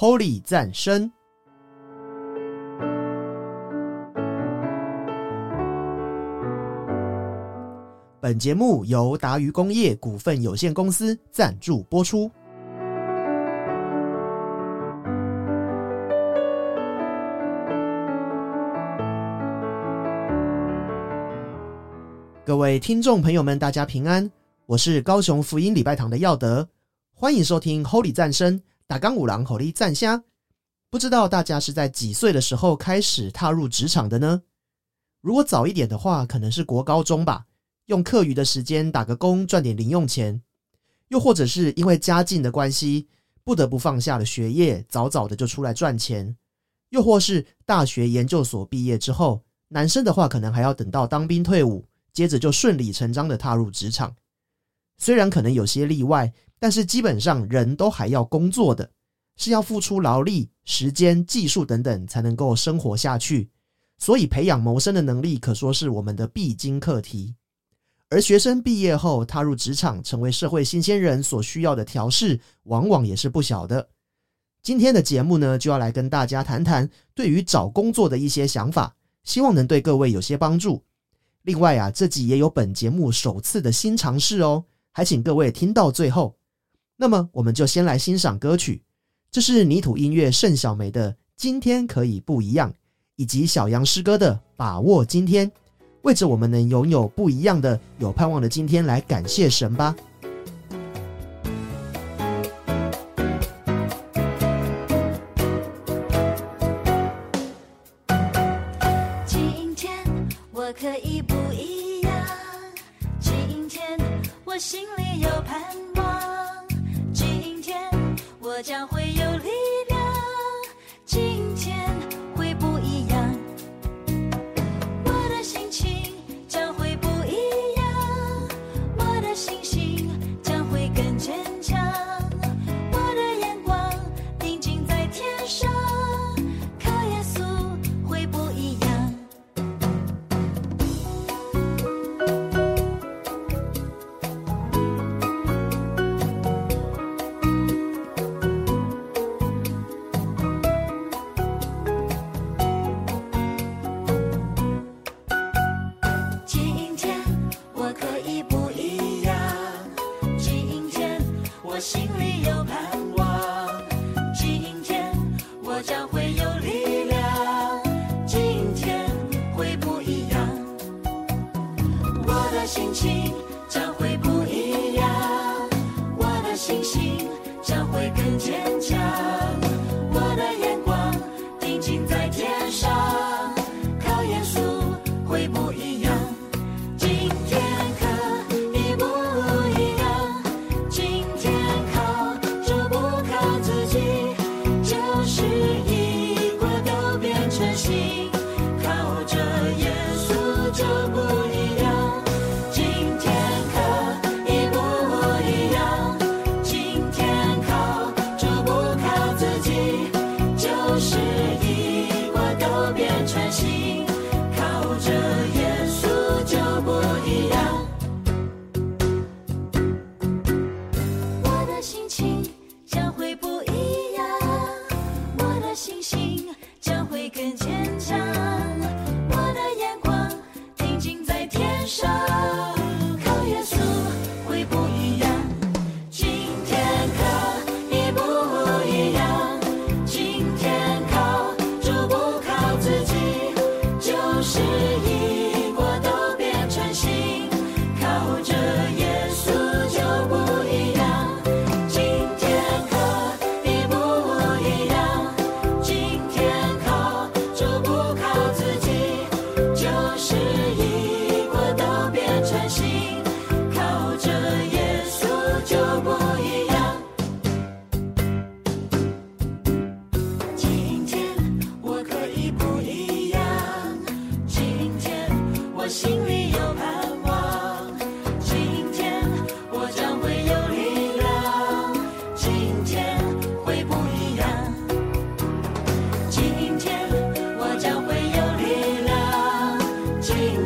Holy 赞生。本节目由达渝工业股份有限公司赞助播出。各位听众朋友们，大家平安，我是高雄福音礼拜堂的耀德，欢迎收听 Holy 赞生打钢五郎口里赞虾。不知道大家是在几岁的时候开始踏入职场的呢？如果早一点的话，可能是国高中吧。用课余的时间打个工赚点零用钱，又或者是因为家境的关系，不得不放下了学业，早早的就出来赚钱。又或是大学研究所毕业之后，男生的话可能还要等到当兵退伍，接着就顺理成章的踏入职场。虽然可能有些例外，但是基本上人都还要工作的，是要付出劳力、时间、技术等等才能够生活下去。所以培养谋生的能力，可说是我们的必经课题。而学生毕业后踏入职场，成为社会新鲜人所需要的调试，往往也是不小的。今天的节目呢，就要来跟大家谈谈对于找工作的一些想法，希望能对各位有些帮助。另外啊，这集也有本节目首次的新尝试哦，还请各位听到最后。那么，我们就先来欣赏歌曲，这是泥土音乐盛小梅的《今天可以不一样》，以及小杨诗歌的《把握今天》。为着我们能拥有不一样的、有盼望的今天来感谢神吧。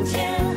天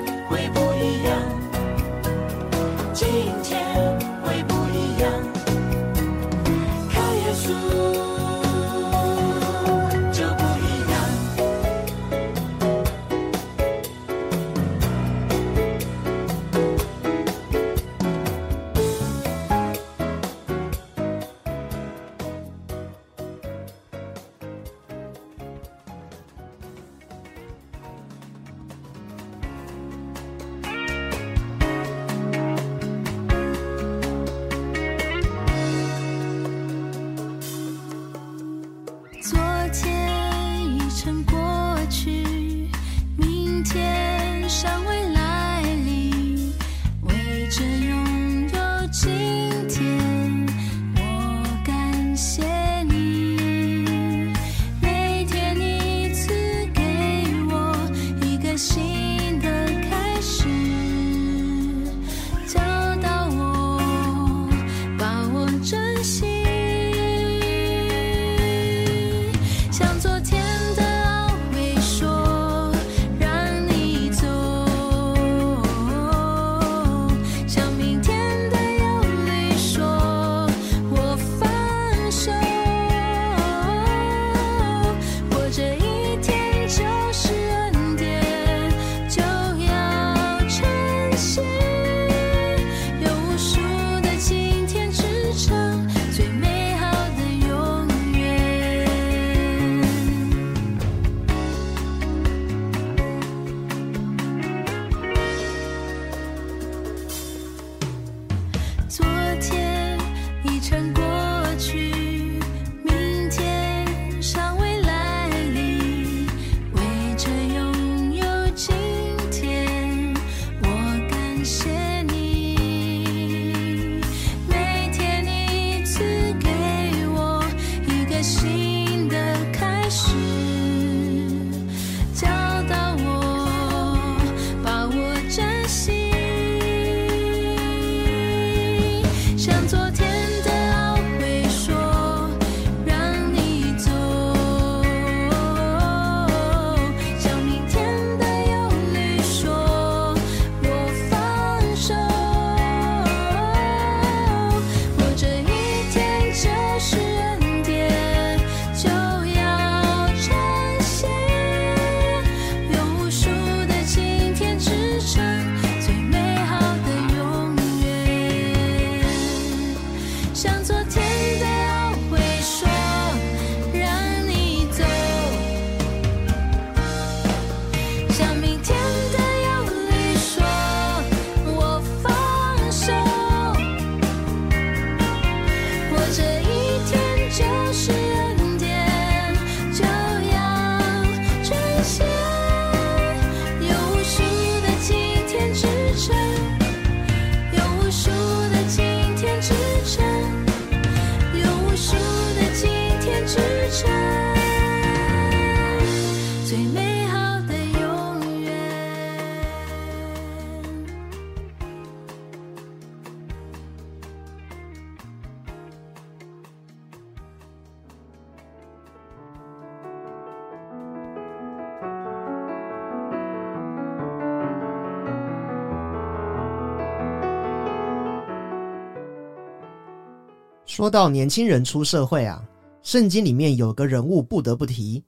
说到年轻人出社会啊，圣经里面有个人物不得不提，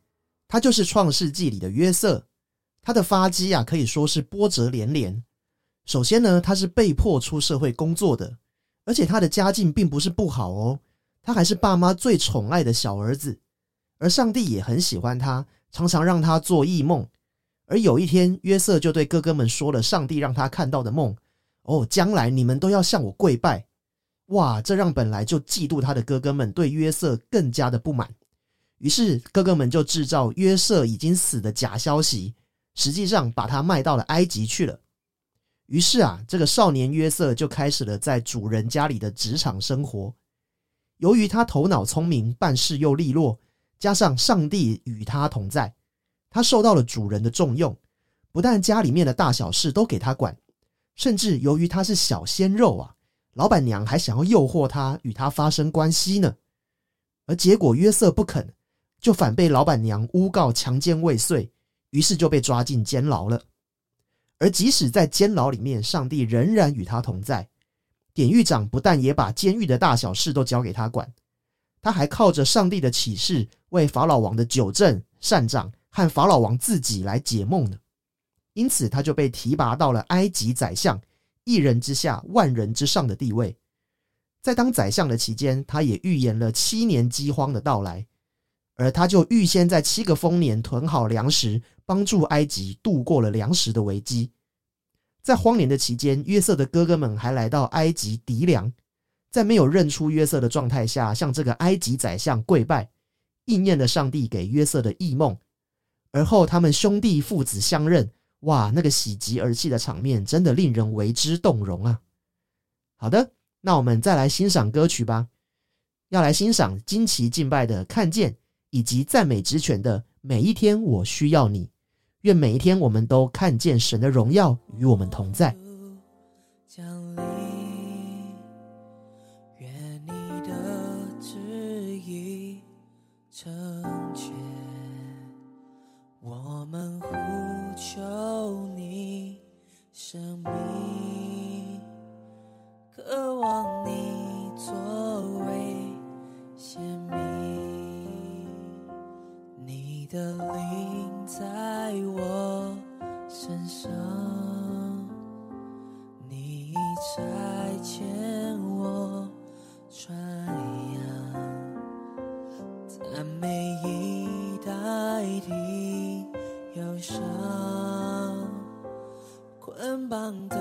他就是创世纪里的约瑟。他的发迹啊，可以说是波折连连。首先呢，他是被迫出社会工作的，而且他的家境并不是不好哦，他还是爸妈最宠爱的小儿子，而上帝也很喜欢他，常常让他做异梦。而有一天，约瑟就对哥哥们说了上帝让他看到的梦：哦，将来你们都要向我跪拜。哇，这让本来就嫉妒他的哥哥们对约瑟更加的不满。于是哥哥们就制造约瑟已经死的假消息，实际上把他卖到了埃及去了。于是啊，这个少年约瑟就开始了在主人家里的职场生活。由于他头脑聪明，办事又利落，加上上帝与他同在，他受到了主人的重用。不但家里面的大小事都给他管，甚至由于他是小鲜肉啊，老板娘还想要诱惑他与他发生关系呢。而结果约瑟不肯，就反被老板娘诬告强奸未遂，于是就被抓进监牢了。而即使在监牢里面，上帝仍然与他同在。典狱长不但也把监狱的大小事都交给他管，他还靠着上帝的启示，为法老王的九正、善长和法老王自己来解梦呢。因此，他就被提拔到了埃及宰相，一人之下，万人之上的地位。在当宰相的期间，他也预言了七年饥荒的到来，而他就预先在七个丰年囤好粮食，帮助埃及度过了粮食的危机。在荒年的期间，约瑟的哥哥们还来到埃及籴粮，在没有认出约瑟的状态下，向这个埃及宰相跪拜，应验了上帝给约瑟的异梦。而后，他们兄弟父子相认，哇，那个喜极而泣的场面，真的令人为之动容啊！好的，那我们再来欣赏歌曲吧。要来欣赏惊奇敬拜的《看见》，以及赞美职权的《每一天我需要你》。愿每一天我们都看见神的荣耀与我们同在。的灵在我身上，你差遣我传扬，赞美已代替忧伤，捆绑的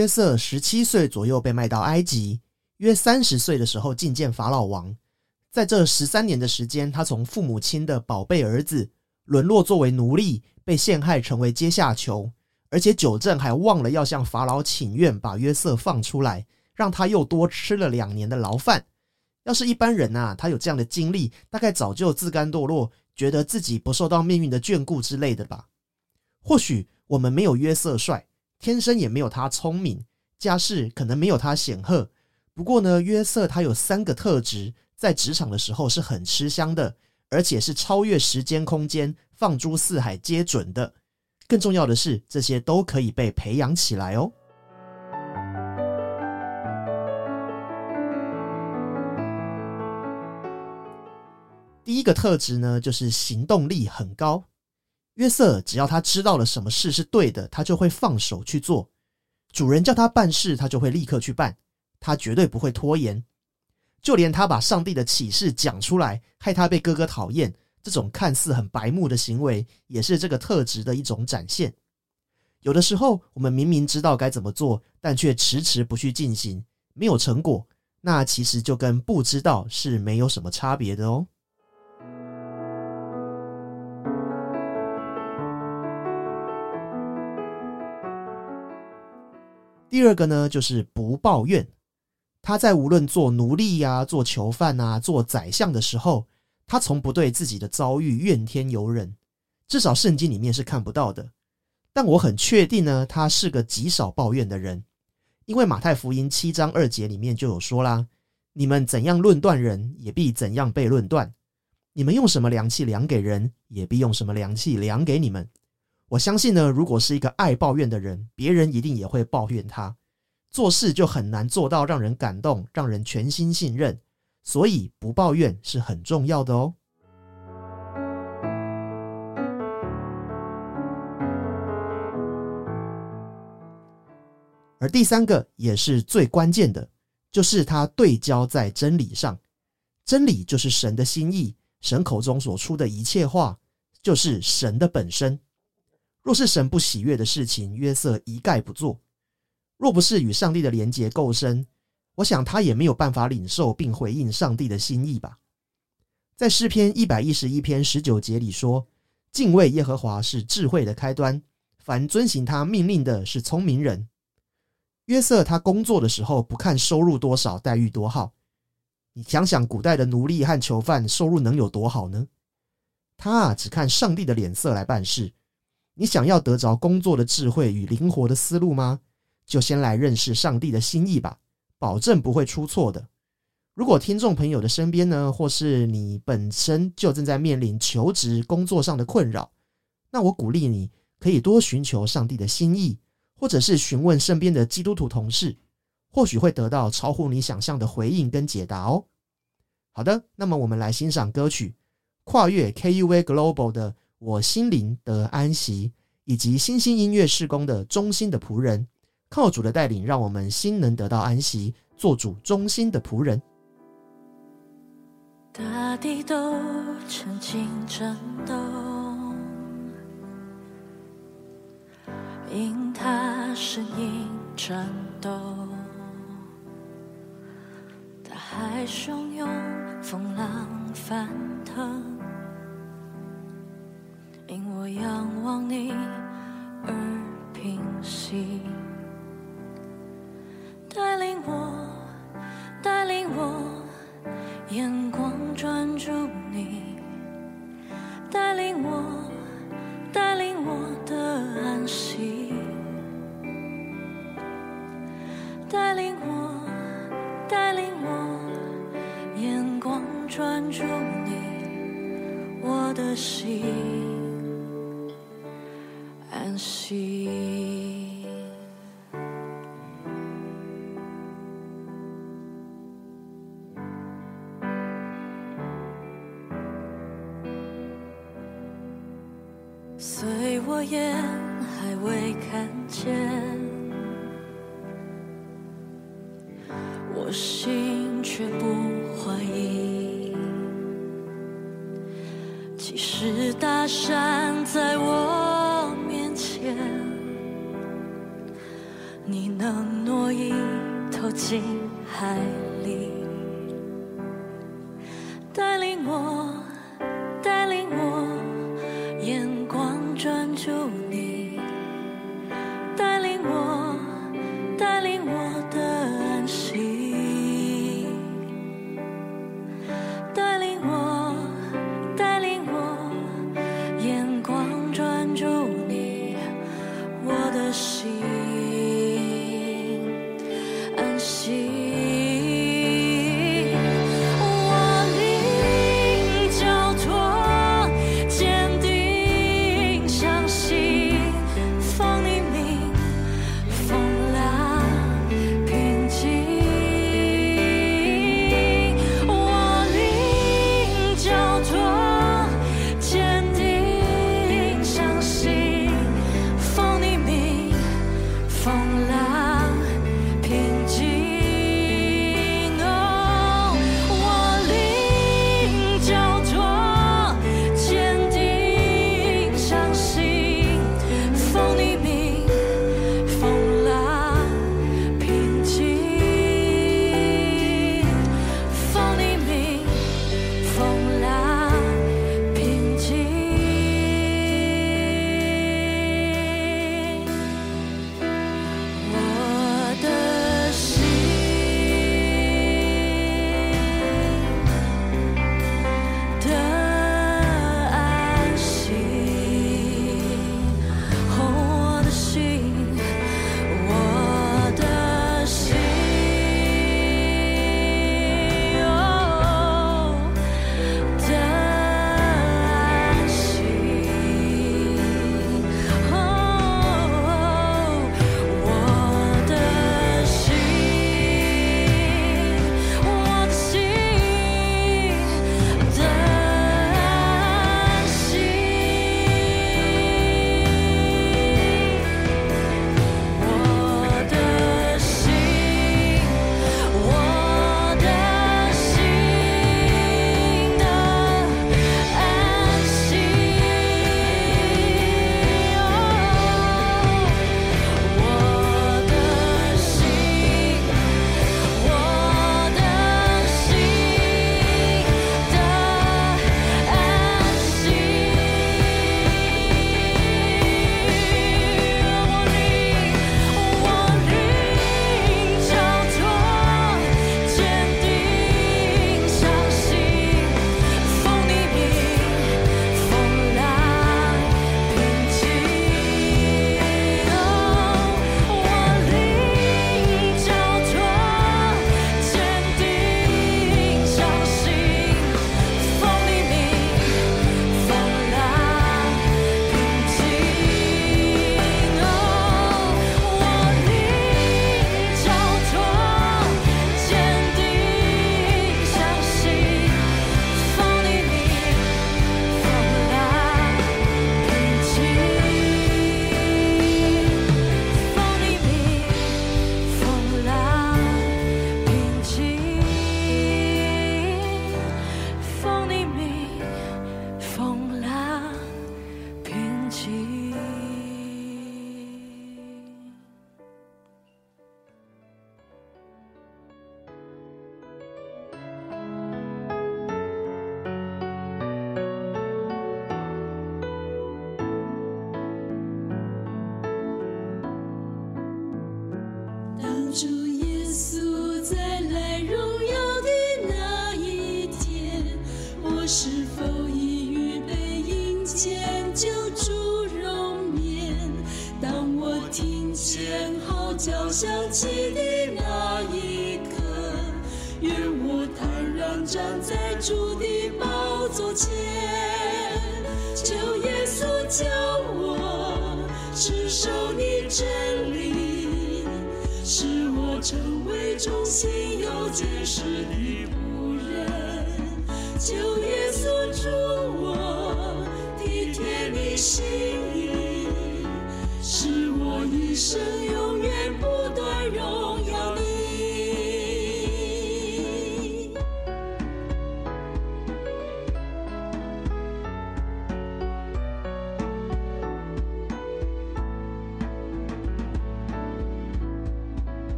约瑟十七岁左右被卖到埃及，约三十岁的时候觐见法老王。在这十三年的时间，他从父母亲的宝贝儿子沦落作为奴隶，被陷害成为阶下囚，而且九正还忘了要向法老请愿，把约瑟放出来，让他又多吃了两年的牢饭。要是一般人呐、他有这样的经历，大概早就自甘堕落，觉得自己不受到命运的眷顾之类的吧。或许我们没有约瑟帅，天生也没有他聪明，家世可能没有他显赫。不过呢，约瑟他有三个特质，在职场的时候是很吃香的，而且是超越时间空间，放诸四海皆准的。更重要的是，这些都可以被培养起来哦。第一个特质呢，就是行动力很高。约瑟只要他知道了什么事是对的，他就会放手去做。主人叫他办事，他就会立刻去办，他绝对不会拖延。就连他把上帝的启示讲出来，害他被哥哥讨厌，这种看似很白目的行为，也是这个特质的一种展现。有的时候，我们明明知道该怎么做，但却迟迟不去进行，没有成果，那其实就跟不知道是没有什么差别的哦。第二个呢，就是不抱怨。他在无论做奴隶呀、做囚犯啊、做宰相的时候，他从不对自己的遭遇怨天尤人，至少圣经里面是看不到的。但我很确定呢，他是个极少抱怨的人，因为马太福音七章二节里面就有说啦：“你们怎样论断人，也必怎样被论断；你们用什么量器量给人，也必用什么量器量给你们。”我相信呢，如果是一个爱抱怨的人，别人一定也会抱怨他。做事就很难做到让人感动，让人全心信任，所以不抱怨是很重要的哦。而第三个也是最关键的，就是他对焦在真理上。真理就是神的心意，神口中所出的一切话，就是神的本身。若是神不喜悦的事情，约瑟一概不做。若不是与上帝的连结够深，我想他也没有办法领受并回应上帝的心意吧。在诗篇一百一十一篇十九节里说：“敬畏耶和华是智慧的开端，凡遵行他命令的是聪明人。”约瑟他工作的时候不看收入多少，待遇多好。你想想，古代的奴隶和囚犯收入能有多好呢？他啊，只看上帝的脸色来办事。你想要得着工作的智慧与灵活的思路吗？就先来认识上帝的心意吧，保证不会出错的。如果听众朋友的身边呢，或是你本身就正在面临求职工作上的困扰，那我鼓励你可以多寻求上帝的心意，或者是询问身边的基督徒同事，或许会得到超乎你想象的回应跟解答哦。好的，那么我们来欣赏歌曲，跨越 KUV Global 的《我心灵得安息》，以及新兴音乐施工的《忠心的仆人》。靠主的带领，让我们心能得到安息，做主忠心的仆人。大地都曾经震动，因他声音颤抖。大海汹涌，风浪翻腾，因我仰望你而平息。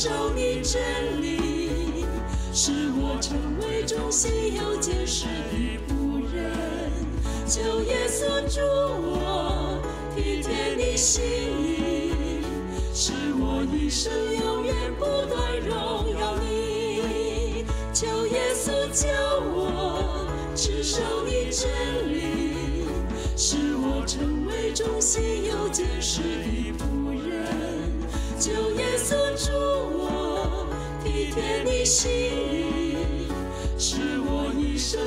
守你真理，使我成为忠心又坚实的仆人。求耶稣助我体贴你心意，使我一生永远不断荣耀你。求耶稣教我持守你真理，使我成为忠心又坚实的仆人。求耶稣助我体贴你心意，是我一生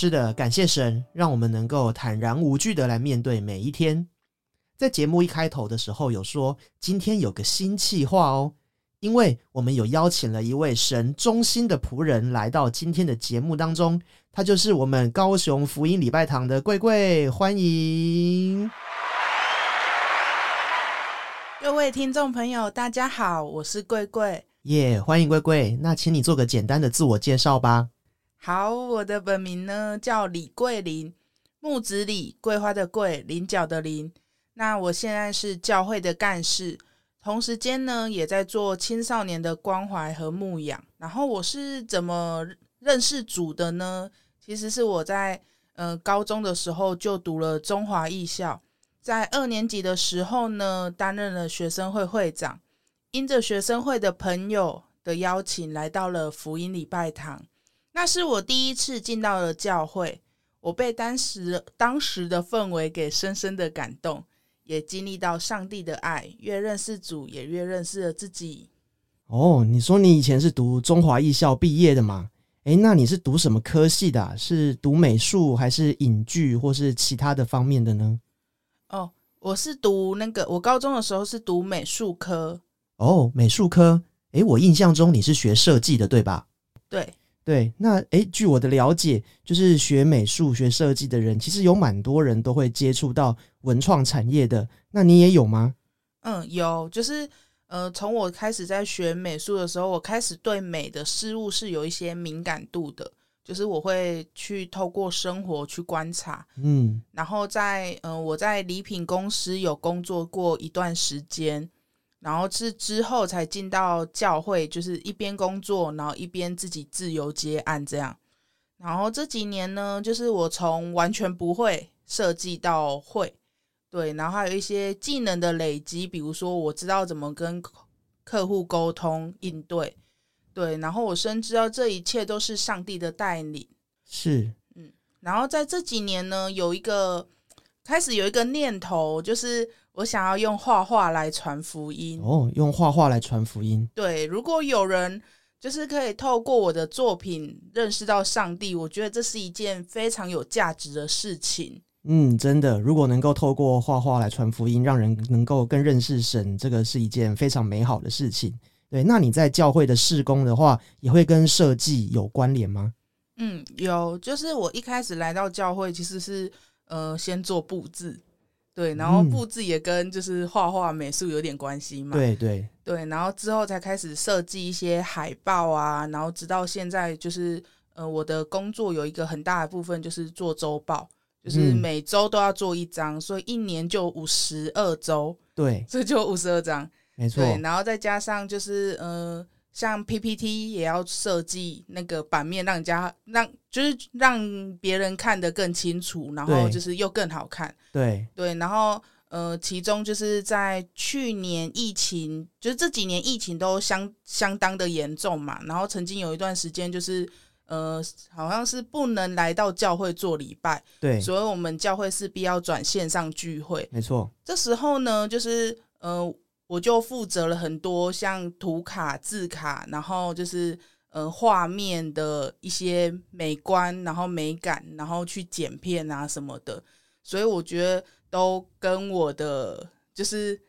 是的，感谢神，让我们能够坦然无惧的来面对每一天。在节目一开头的时候有说，今天有个新计划哦，因为我们有邀请了一位神中心的仆人来到今天的节目当中，他就是我们高雄福音礼拜堂的贵贵，欢迎。各位听众朋友，大家好，我是贵贵。耶欢迎贵贵。那请你做个简单的自我介绍吧。好，我的本名呢叫李桂林，木子李，桂花的桂，菱角的菱。那我现在是教会的干事，同时间呢也在做青少年的关怀和牧养。然后我是怎么认识主的呢？其实是我在呃高中的时候就读了中华艺校，在二年级的时候呢担任了学生会会长，因着学生会的朋友的邀请，来到了福音礼拜堂。那是我第一次进到了教会，我被当时当时的氛围给深深的感动，也经历到上帝的爱，越认识主，也越认识了自己。哦，你说你以前是读中华艺校毕业的嘛？诶，那你是读什么科系的啊、是读美术还是影剧或是其他的方面的呢？哦，我是读那个，我高中的时候是读美术科，哦，美术科。诶，我印象中你是学设计的，对吧？对，对，那诶，据我的了解，就是学美术、学设计的人，其实有蛮多人都会接触到文创产业的。那你也有吗？嗯，有，就是呃，从我开始在学美术的时候，我开始对美的事物是有一些敏感度的，就是我会去透过生活去观察，嗯，然后在呃我在礼品公司有工作过一段时间，然后是之后才进到教会，就是一边工作，然后一边自己自由接案这样。然后这几年呢，就是我从完全不会设计到会，对，然后还有一些技能的累积，比如说我知道怎么跟客客户沟通应对，对，然后我深知道这一切都是上帝的带领。是，嗯然后在这几年呢，有一个开始有一个念头，就是我想要用画画来传福音。哦，用画画来传福音。对，如果有人就是可以透过我的作品认识到上帝，我觉得这是一件非常有价值的事情。嗯，真的，如果能够透过画画来传福音，让人能够更认识神，这个是一件非常美好的事情。对，那你在教会的事工的话，也会跟设计有关联吗？嗯，有，就是我一开始来到教会，其实是呃先做布置，对，然后嗯。布置也跟就是画画美术有点关系嘛。对对，对，然后之后才开始设计一些海报啊，然后直到现在就是呃，我的工作有一个很大的部分就是做周报，就是嗯。每周都要做一张，所以一年就五十二周，对，所以就五十二张。没。错，对，然后再加上就是呃，像 PPT 也要设计那个版面，让人家让就是让别人看得更清楚，然后就是又更好看。对，对，然后呃，其中就是在去年疫情，就是这几年疫情都相相当的严重嘛，然后曾经有一段时间就是呃，好像是不能来到教会做礼拜，对，所以我们教会势必要转线上聚会。没错，这时候呢，就是呃，我就负责了很多像图卡、字卡，然后就是呃画面的一些美观，然后美感，然后去剪片啊什么的。所以我觉得都跟我的就是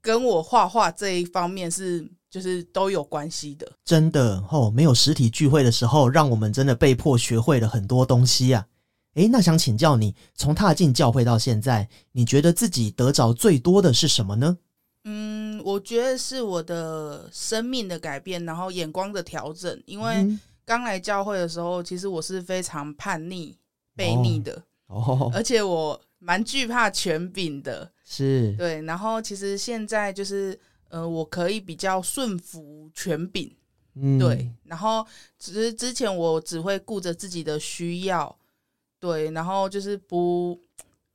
跟我画画这一方面是就是都有关系的。真的哦，没有实体聚会的时候，让我们真的被迫学会了很多东西啊。诶，那想请教你，从踏进教会到现在，你觉得自己得着最多的是什么呢？嗯，我觉得是我的生命的改变，然后眼光的调整。因为嗯刚来教会的时候，其实我是非常叛逆、悖逆的，哦，而且我蛮惧怕权柄的。是，对，然后其实现在就是，呃，我可以比较顺服权柄，嗯。对，，然后只是之前我只会顾着自己的需要，对，然后就是不，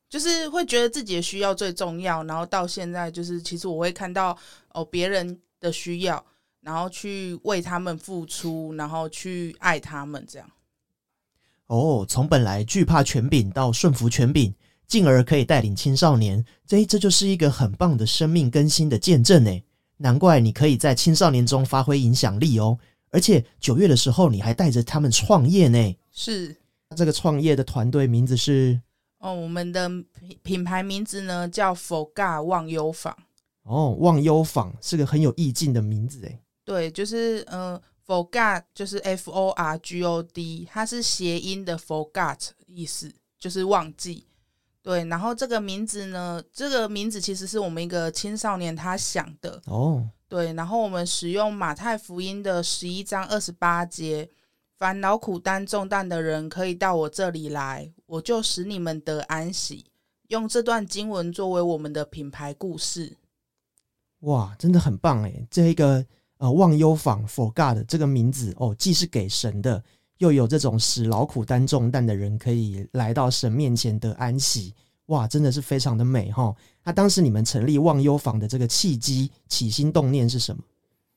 就是会觉得自己的需要最重要，然后到现在就是，其实我会看到哦别人的需要，然后去为他们付出，然后去爱他们，这样。哦，从本来惧怕权柄到顺服权柄，进而可以带领青少年，这这就是一个很棒的生命更新的见证呢。难怪你可以在青少年中发挥影响力哦，而且九月的时候你还带着他们创业呢。是这个创业的团队名字是哦，我们的品品牌名字呢叫 Forga 忘忧坊。哦，忘忧坊是个很有意境的名字诶。对，就是呃，forgot 就是 F O R G O D，它是谐音的 forgot 意思，就是忘记。对，然后这个名字呢，这个名字其实是我们一个青少年他想的。哦，对，然后我们使用马太福音的十一章二十八节，凡劳苦担重担的人可以到我这里来，我就使你们得安息。用这段经文作为我们的品牌故事。哇，真的很棒诶。这一个呃忘忧坊 for God 这个名字哦，既是给神的，又有这种使劳苦担重担的人可以来到神面前得安息。哇，真的是非常的美哈。那当时你们成立忘忧坊的这个契机、起心动念是什么？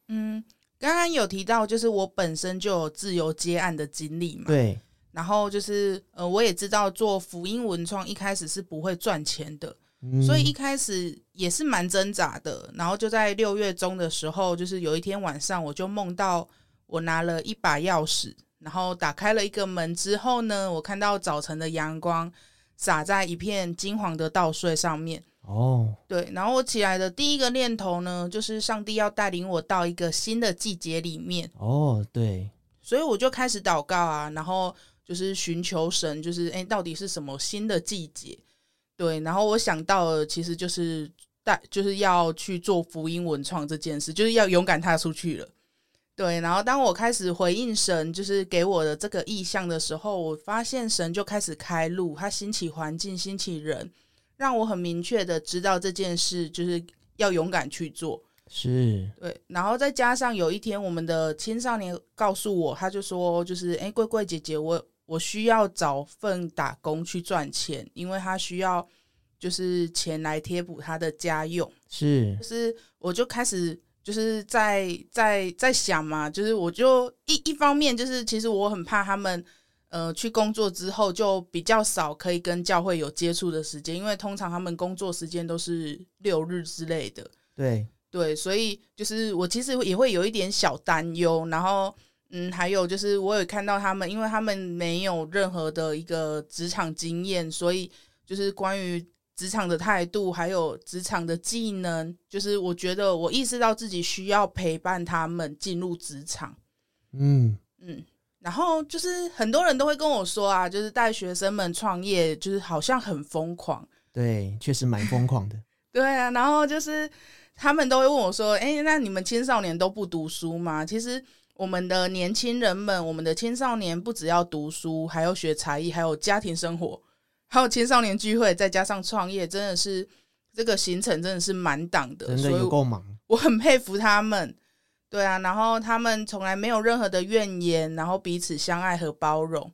嗯，刚刚有提到，就是我本身就有自由接案的经历嘛。对，然后就是呃，我也知道做福音文创一开始是不会赚钱的，嗯所以一开始也是蛮挣扎的。然后就在六月中的时候，就是有一天晚上，我就梦到我拿了一把钥匙，然后打开了一个门之后呢，我看到早晨的阳光洒在一片金黄的稻穗上面。哦，对，然后我起来的第一个念头呢，就是上帝要带领我到一个新的季节里面。哦，对，所以我就开始祷告啊，然后就是寻求神，就是哎，诶到底是什么新的季节？对，然后我想到了，其实就是带，就是要去做福音文创这件事，就是要勇敢踏出去了。对，然后当我开始回应神，就是给我的这个意向的时候，我发现神就开始开路，他兴起环境，兴起人，让我很明确的知道这件事就是要勇敢去做。是，对，然后再加上有一天，我们的青少年告诉我，他就说，就是哎，贵贵姐姐，我我需要找份打工去赚钱，因为他需要就是钱来贴补他的家用。是就，是我就开始就是在在在想嘛，就是我就一一方面就是其实我很怕他们呃去工作之后就比较少可以跟教会有接触的时间，因为通常他们工作时间都是六日之类的。对，对，所以就是我其实也会有一点小担忧，然后嗯，还有就是我有看到他们，因为他们没有任何的一个职场经验，所以就是关于职场的态度，还有职场的技能，就是我觉得我意识到自己需要陪伴他们进入职场，嗯，嗯。然后就是很多人都会跟我说啊，就是带学生们创业，就是好像很疯狂，对，确实蛮疯狂的。对啊，然后就是他们都会问我说：“哎，那你们青少年都不读书吗？”其实我们的年轻人们，我们的青少年不只要读书，还要学才艺，还有家庭生活，还有青少年聚会，再加上创业，真的是这个行程真的是满档的，真的所以有够忙。我很佩服他们。对啊，然后他们从来没有任何的怨言，然后彼此相爱和包容。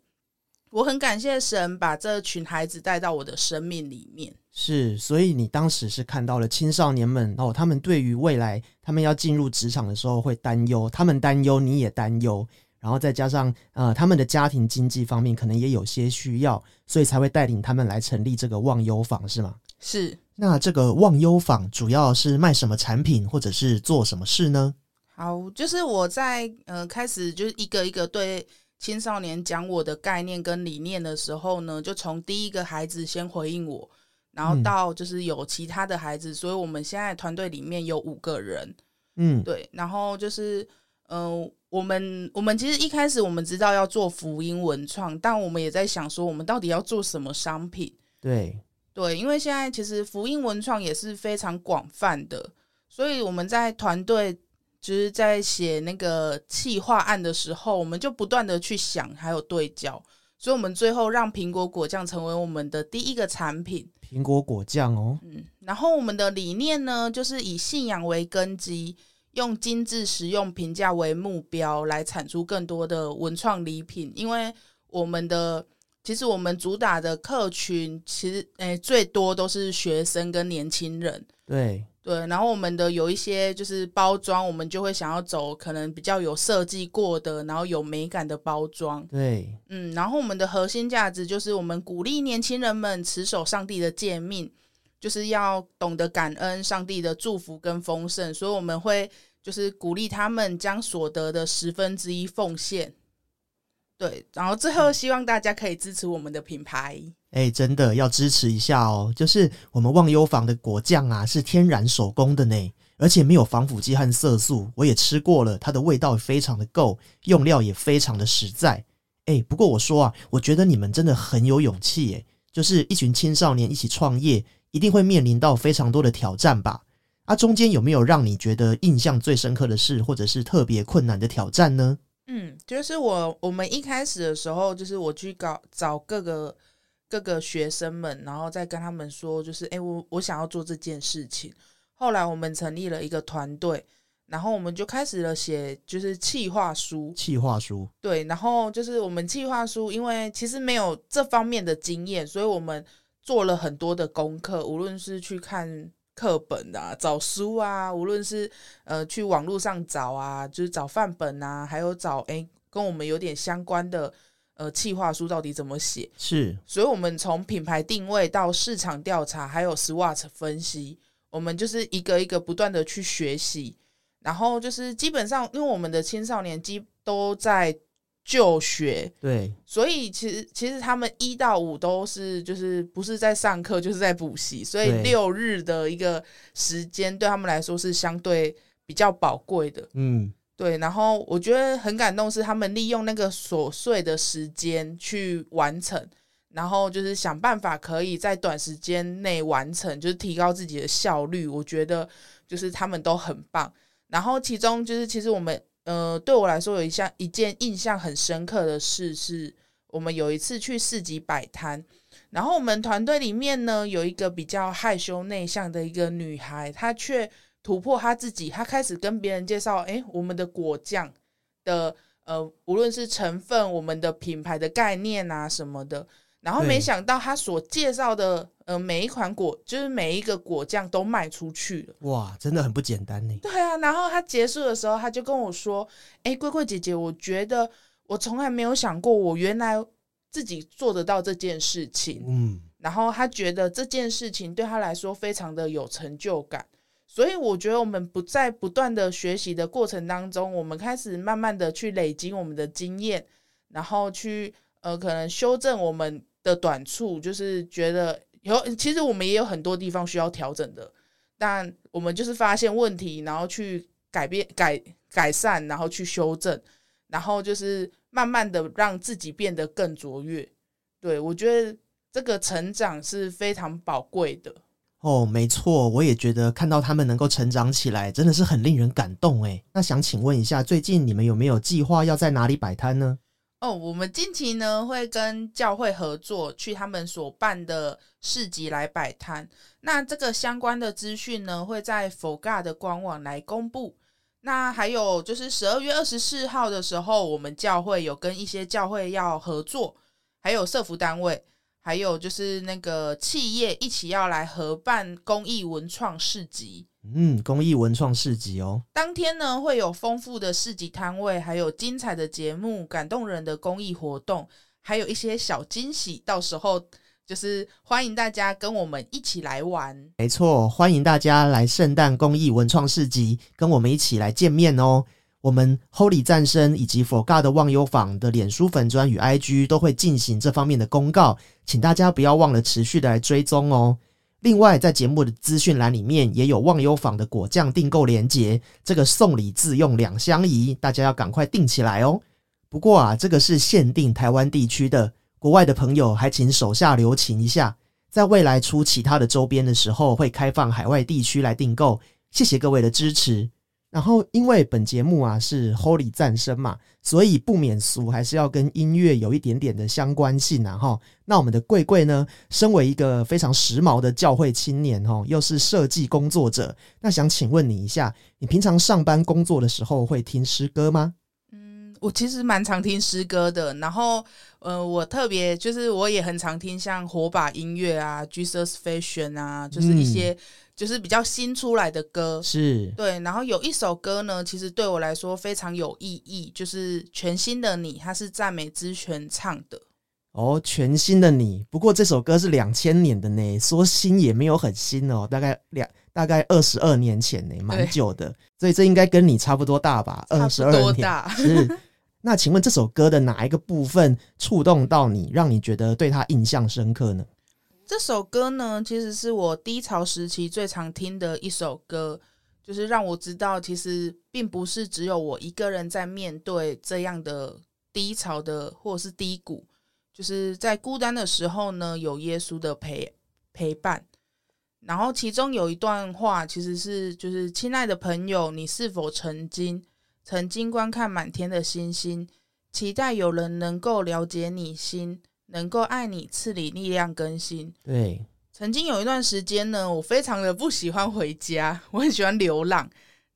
我很感谢神把这群孩子带到我的生命里面。是，所以你当时是看到了青少年们哦，他们对于未来他们要进入职场的时候会担忧，他们担忧，你也担忧，然后再加上呃他们的家庭经济方面可能也有些需要，所以才会带领他们来成立这个忘忧坊，是吗？是那这个忘忧坊主要是卖什么产品，或者是做什么事呢？好，就是我在呃开始就是一个一个对青少年讲我的概念跟理念的时候呢，就从第一个孩子先回应我，然后嗯。到就是有其他的孩子，所以我们现在团队里面有五个人，嗯，对，然后就是嗯、呃我们我们其实一开始我们知道要做福音文创，但我们也在想说，我们到底要做什么商品？对，对，因为现在其实福音文创也是非常广泛的，所以我们在团队就是在写那个企划案的时候，我们就不断的去想，还有对焦，所以我们最后让苹果果酱成为我们的第一个产品。苹果果酱哦，嗯，然后我们的理念呢，就是以信仰为根基，用精致实用、评价为目标，来产出更多的文创礼品。因为我们的其实我们主打的客群，其实诶、最多都是学生跟年轻人。对，对，然后我们的有一些就是包装，我们就会想要走可能比较有设计过的，然后有美感的包装。对，嗯，然后我们的核心价值就是我们鼓励年轻人们持守上帝的诫命，就是要懂得感恩上帝的祝福跟丰盛，所以我们会就是鼓励他们将所得的十分之一奉献。对，然后最后希望大家可以支持我们的品牌。哎，真的要支持一下哦。就是我们忘忧坊的果酱啊，是天然手工的呢，而且没有防腐剂和色素，我也吃过了，它的味道非常的够，用料也非常的实在。哎，不过我说啊，我觉得你们真的很有勇气耶，就是一群青少年一起创业，一定会面临到非常多的挑战吧？啊，中间有没有让你觉得印象最深刻的事，或者是特别困难的挑战呢？嗯，就是我我们一开始的时候，就是我去搞找各个各个学生们，然后再跟他们说，就是哎、诶我我想要做这件事情。后来我们成立了一个团队，然后我们就开始了写就是企划书，企划书，对，然后就是我们企划书，因为其实没有这方面的经验，所以我们做了很多的功课，无论是去看课本啊、找书啊，无论是呃去网络上找啊，就是找范本啊，还有找诶跟我们有点相关的呃企划书到底怎么写。是。所以我们从品牌定位到市场调查，还有 SWOT 分析，我们就是一个一个不断的去学习，然后就是基本上，因为我们的青少年基都在就学，对，所以其实其实他们一到五都是就是不是在上课就是在补习，所以六日的一个时间对他们来说是相对比较宝贵的。嗯，对，然后我觉得很感动，是他们利用那个琐碎的时间去完成，然后就是想办法可以在短时间内完成，就是提高自己的效率。我觉得就是他们都很棒。然后其中就是其实我们呃对我来说有一项一件印象很深刻的事是，我们有一次去市集摆摊。然后我们团队里面呢，有一个比较害羞内向的一个女孩，她却突破他自己，他开始跟别人介绍，诶，我们的果酱的呃，无论是成分、我们的品牌的概念啊什么的，然后没想到他所介绍的呃每一款果，就是每一个果酱都卖出去了。哇，真的很不简单呢。对啊，然后他结束的时候，他就跟我说：“诶，桂桂姐姐，我觉得我从来没有想过，我原来自己做得到这件事情。”嗯，然后他觉得这件事情对他来说非常的有成就感，所以我觉得我们不在不断的学习的过程当中，我们开始慢慢的去累积我们的经验，然后去呃可能修正我们的短处，就是觉得有其实我们也有很多地方需要调整的，但我们就是发现问题，然后去改变改改善，然后去修正，然后就是慢慢的让自己变得更卓越。对我觉得这个成长是非常宝贵的。哦，没错，我也觉得看到他们能够成长起来，真的是很令人感动哎。那想请问一下，最近你们有没有计划要在哪里摆摊呢？哦，我们近期呢会跟教会合作，去他们所办的市集来摆摊。那这个相关的资讯呢，会在 FOGA 的官网来公布。那还有就是十二月二十四号的时候，我们教会有跟一些教会要合作，还有社服单位，还还有就是那个企业一起要来合办公益文创市集。嗯，公益文创市集哦，当天呢会有丰富的市集摊位，还有精彩的节目、感动人的公益活动，还有一些小惊喜。到时候就是欢迎大家跟我们一起来玩。没错，欢迎大家来圣诞公益文创市集，跟我们一起来见面哦。我们 Holy 战声以及 For God 的忘忧坊的脸书粉砖与 IG 都会进行这方面的公告，请大家不要忘了持续的来追踪哦。另外，在节目的资讯栏里面也有忘忧坊的果酱订购链接，这个送礼自用两相宜，大家要赶快订起来哦。不过啊，这个是限定台湾地区的，国外的朋友还请手下留情一下，在未来出其他的周边的时候，会开放海外地区来订购。谢谢各位的支持。然后，因为本节目啊是 Holy 战声嘛，所以不免俗，还是要跟音乐有一点点的相关性啊哈。那我们的贵贵呢，身为一个非常时髦的教会青年哈，又是设计工作者，那想请问你一下，你平常上班工作的时候会听诗歌吗？嗯，我其实蛮常听诗歌的，然后呃，我特别就是我也很常听像火把音乐啊、Jesus Fashion 啊，就是一些就是比较新出来的歌。是对，然后有一首歌呢，其实对我来说非常有意义，就是《全新的你》，它是赞美之泉唱的。哦，全新的你。不过这首歌是两千年的呢，说新也没有很新哦，大概两大概二十二年前呢，蛮久的。所以这应该跟你差不多大吧？二十二年大是。那请问这首歌的哪一个部分触动到你，让你觉得对它印象深刻呢？这首歌呢，其实是我低潮时期最常听的一首歌，就是让我知道，其实并不是只有我一个人在面对这样的低潮的或者是低谷，就是在孤单的时候呢，有耶稣的陪陪伴。然后其中有一段话，其实是就是亲爱的朋友，你是否曾经曾经观看满天的星星，期待有人能够了解你心，能够爱你，赐你力量更新。对，曾经有一段时间呢，我非常的不喜欢回家，我很喜欢流浪。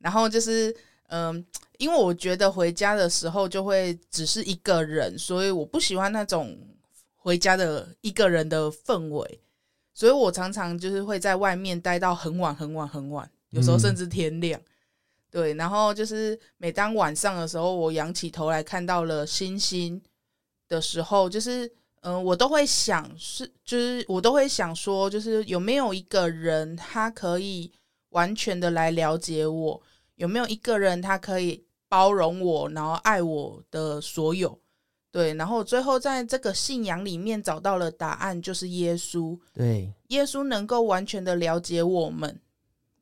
然后就是，嗯、因为我觉得回家的时候就会只是一个人，所以我不喜欢那种回家的一个人的氛围。所以我常常就是会在外面待到很晚很晚很晚，有时候嗯甚至天亮。对，然后就是每当晚上的时候，我仰起头来看到了星星的时候，就是嗯、呃我都会想是，就是我都会想说，就是有没有一个人他可以完全的来了解我，有没有一个人他可以包容我，然后爱我的所有。对，然后最后在这个信仰里面找到了答案，就是耶稣。对，耶稣能够完全的了解我们，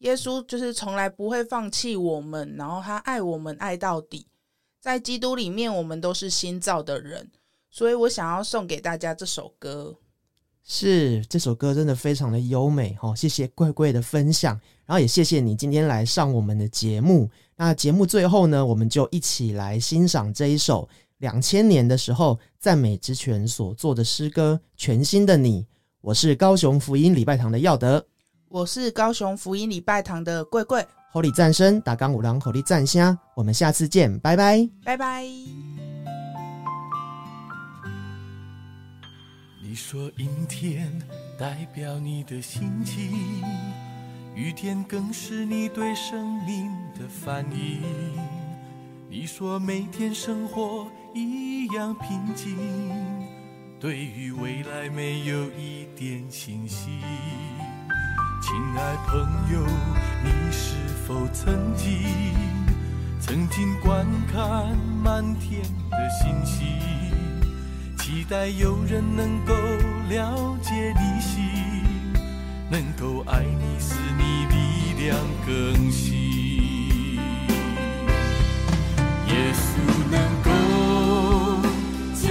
耶稣就是从来不会放弃我们，然后他爱我们爱到底。在基督里面，我们都是新造的人，所以我想要送给大家这首歌。是这首歌真的非常的优美哈、谢谢贵贵的分享，然后也谢谢你今天来上我们的节目。那节目最后呢，我们就一起来欣赏这一首两千年的时候赞美之泉所做的诗歌《全新的你》。我是高雄福音礼拜堂的耀德我是高雄福音礼拜堂的贵贵，，Holy 战声打钢五郎 Holy 战虾，我们下次见，拜拜。拜拜。你说阴天代表你的心情，雨天更是你对生命的反应。你说每天生活一样平静，对于未来没有一点信心。亲爱朋友，你是否曾经曾经观看满天的星星？期待有人能够了解你心，能够爱你，使你力量更新。耶稣能够将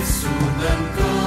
耶稣能够